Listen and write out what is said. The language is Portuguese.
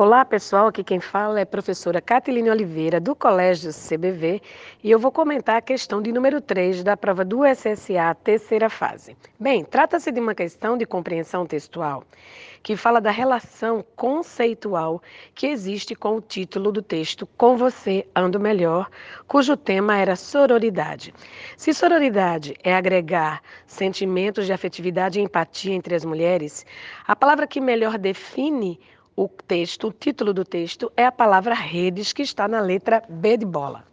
Olá pessoal, aqui quem fala é a professora Catiline Oliveira do Colégio CBV e eu vou comentar a questão de número 3 da prova do SSA terceira fase. Bem, trata-se de uma questão de compreensão textual que fala da relação conceitual que existe com o título do texto Com Você Ando Melhor, cujo tema era sororidade. Se sororidade é agregar sentimentos de afetividade e empatia entre as mulheres, a palavra que melhor define o texto, o título do texto é a palavra redes, que está na letra B de bola.